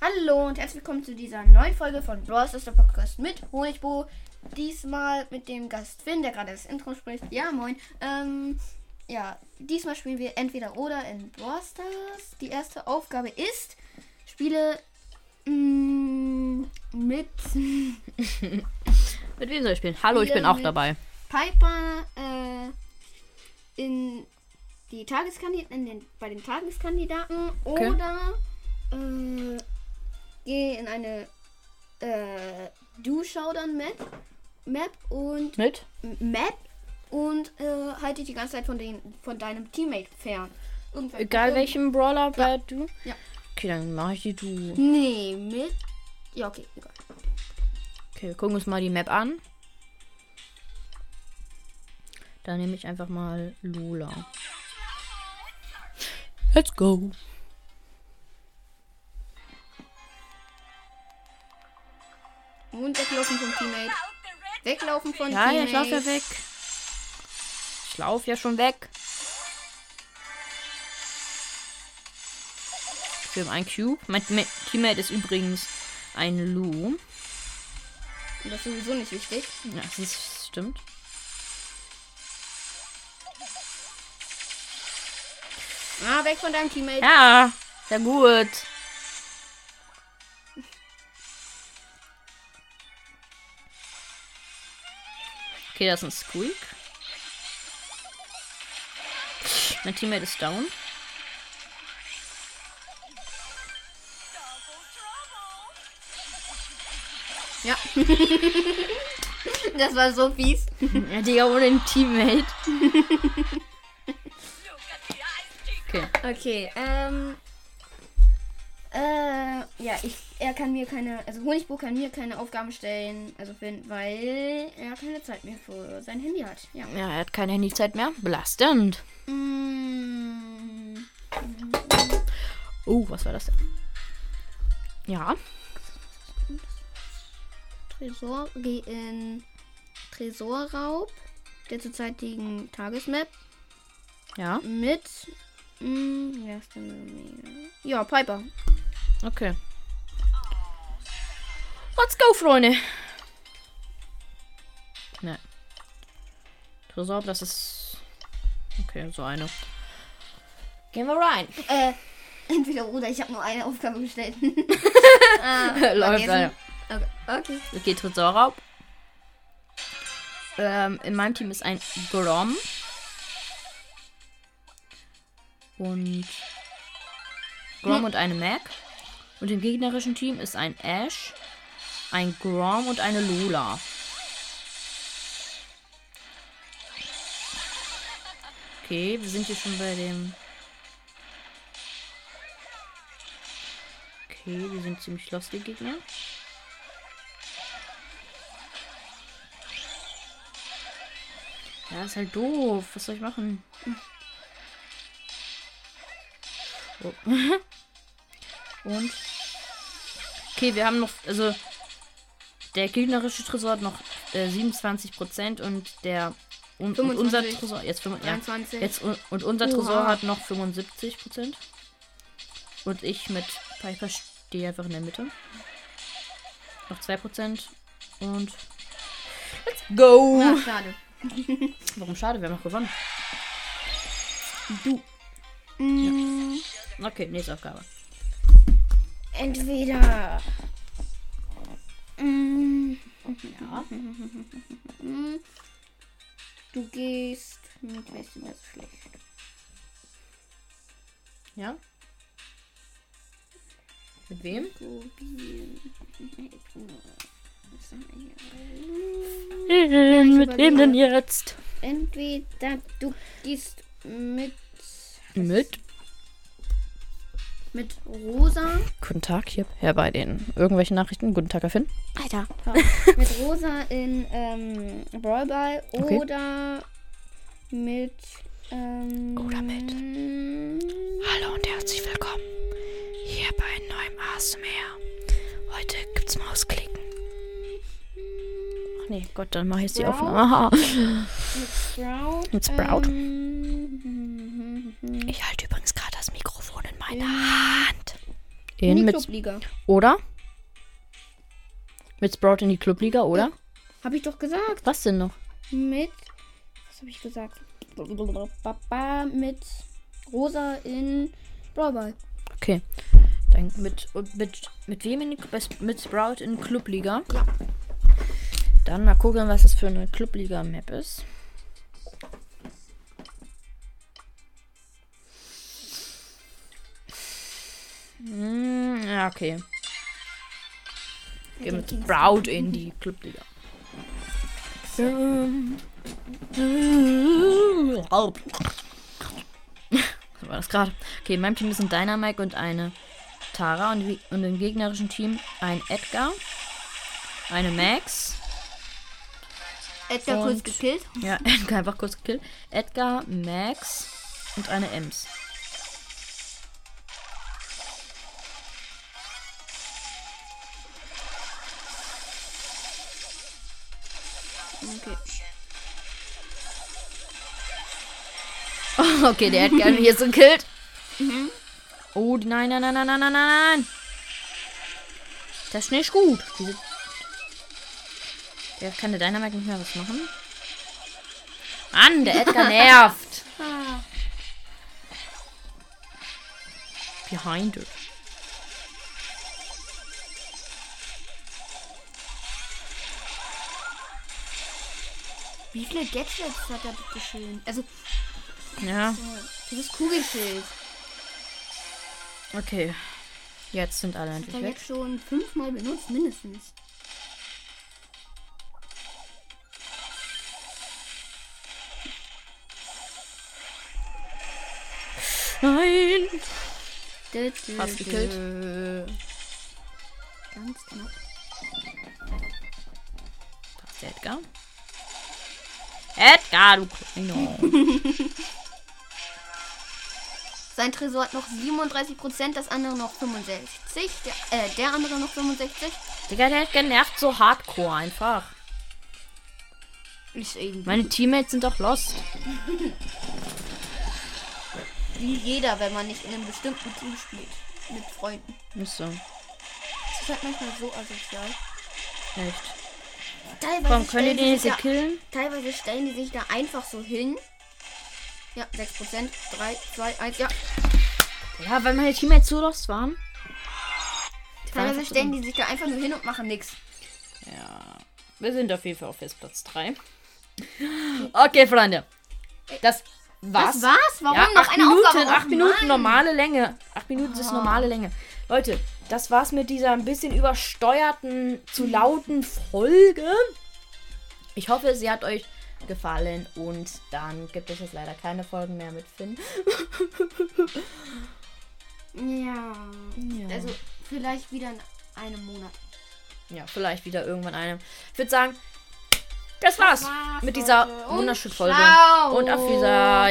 Hallo und herzlich willkommen zu dieser neuen Folge von Brawl Stars, der Podcast mit Honigbo. Diesmal mit dem Gast Finn, der gerade das Intro spricht. Ja, moin. Ähm, ja, diesmal spielen wir entweder oder in Brawl Stars. Die erste Aufgabe ist, spiele mm, mit Mit wem soll ich spielen? Hallo, ich bin auch dabei. Piper äh, in die Tageskandidaten, bei den Tageskandidaten Okay. oder äh, gehe in eine äh, Du Showdown Map, Map und Mit? Map und äh, halte dich die ganze Zeit von, den, von deinem Teammate fern. Irgendwann- Egal welchen Brawler bei du? Ja. Okay, dann mache ich die du. Nee, mit. Ja, okay, egal. Okay, wir gucken uns mal die Map an. Dann nehme ich einfach mal Lula. Let's go. Und weglaufen vom Teammate. Weglaufen von Ja, ja, Teammate. ich laufe ja weg. Ich laufe ja schon weg. Wir haben ein Cube. Mein Teammate ist übrigens ein Lu. Das ist sowieso nicht wichtig. Ja, das ist, stimmt. Ah, weg von deinem Teammate. Ja, sehr gut. Okay, das ist ein Squeak. Mein Teammate ist down. Ja. das war so fies. Ja, Digga, ohne den Teammate. Okay. Okay, ähm. Äh, ja, ich, er kann mir keine, also Honigbo kann mir keine Aufgaben stellen, also Finn, weil er keine Zeit mehr für sein Handy hat. Ja. Ja, er hat keine Handyzeit mehr. Belastend. Mm, Oh, was war das denn? Ja. Tresor, geh in Tresorraub der zurzeitigen Tagesmap Ja. mit. Mm? Ja, Piper. Okay. Let's go, Freunde. Ne. Tresor, das ist. Okay, so eine. Gehen wir rein. Äh, entweder oder, ich habe nur eine Aufgabe gestellt. ah, Läuft. Alter. Okay. okay. Okay, Tresorraub. Ähm, in meinem Team ist ein Grom. Und. Grom und eine Mac. Und im gegnerischen Team ist ein Ash, ein Grom und eine Lola. Okay, wir sind hier schon bei dem. Okay, die sind ziemlich lost, die Gegner. Ja, ist halt doof. Was soll ich machen? Oh. Und. Okay, wir haben noch. Also. Der gegnerische Tresor hat noch äh, 27% und der. Und, und unser 25. Tresor. Jetzt, 5, ja, 23. jetzt un- und unser Oha. Tresor hat noch 75%. Und ich mit Piper stehe einfach in der Mitte. Noch 2%. Und. Let's go! Ah, schade. Warum schade? Wir haben noch gewonnen. Du. Mm, Okay, nächste Aufgabe. Entweder. Mm, Ja. du gehst mit welchem das schlecht. Ja? Mit wem? Mit wem denn jetzt? Entweder du gehst mit Mit? Mit Rosa. Guten Tag, hier Herr bei den irgendwelchen Nachrichten. Guten Tag, Herr Finn. Alter. mit Rosa in ähm, Brawl Ball Okay. oder mit. Ähm, Oder mit. Hallo und herzlich willkommen hier bei neuem ASMR. Heute gibt's Mausklicken. Ach nee, Gott, dann mach ich jetzt die? Aufnahme. Aha. Mit Sprout. Mit Sprout? Ähm, Mikrofon in in Hand. In In die Clubliga. oder? Mit Sprout in die Clubliga, oder? Habe ich doch gesagt. Was denn noch? Mit. Was habe ich gesagt? Papa mit Rosa in Brawl Ball. Okay. Dann mit, mit, mit wem in die, mit Sprout in Clubliga? Ja. Dann mal gucken, was das für eine Clubliga-Map ist. Hm, ja, okay. Gehen mit Sprout in die Clubliga. Was war das gerade? Okay, in meinem Team ist ein Dynamite und eine Tara und, wie- und im gegnerischen Team ein Edgar, eine Max, Edgar kurz Und- gekillt. ja, Edgar einfach kurz gekillt, Edgar, Max und eine Ems. Okay. Okay, der hat mich jetzt gekillt. Oh, nein, nein, nein, nein, nein, nein, nein. Das ist nicht gut. Diese der kann der Dynamite nicht mehr was machen. Mann, der Edgar nervt. Ah. Behind it. Wie viele Gadgets hat er bitte schön? Also, Ja, dieses Kugelschild. okay. Jetzt sind alle endlich er weg. jetzt schon fünfmal benutzt, mindestens. Nein. Dö, dö, Fast gekillt. Ganz knapp. Da ist der Edgar. Edgar, du Kleiner. Sein Tresor hat noch 37%, das andere noch 65. Der, äh, der andere noch 65. Digga, der Edgar nervt so hardcore einfach. Meine Teammates sind doch lost. wie jeder, wenn man nicht in einem bestimmten Team spielt. Mit Freunden. Ist so. Das ist halt manchmal so asozial. Echt. Teilweise Warum können die den nicht da, killen? Teilweise stellen die sich da einfach so hin. Ja, 6%. 3, 2, 1, ja. Ja, weil meine Teammates so lost waren. Die Teilweise stellen die sich da einfach nur hin und machen nichts. Ja. Wir sind auf jeden Fall auf Festplatz 3. Okay, Freunde. Das war's. Was war's? Warum Ja, noch acht eine Minuten, Aufgabe? acht Minuten normale Länge. Acht Minuten ist normale Länge. Leute, das war's mit dieser ein bisschen übersteuerten, zu lauten Folge. Ich hoffe, sie hat euch gefallen und dann gibt es jetzt leider keine Folgen mehr mit Finn. Ja. Ja. Also vielleicht wieder in einem Monat. Ja, vielleicht wieder irgendwann eine. Ich würde sagen, das war's war's, mit dieser wunderschönen Folge. Und auf dieser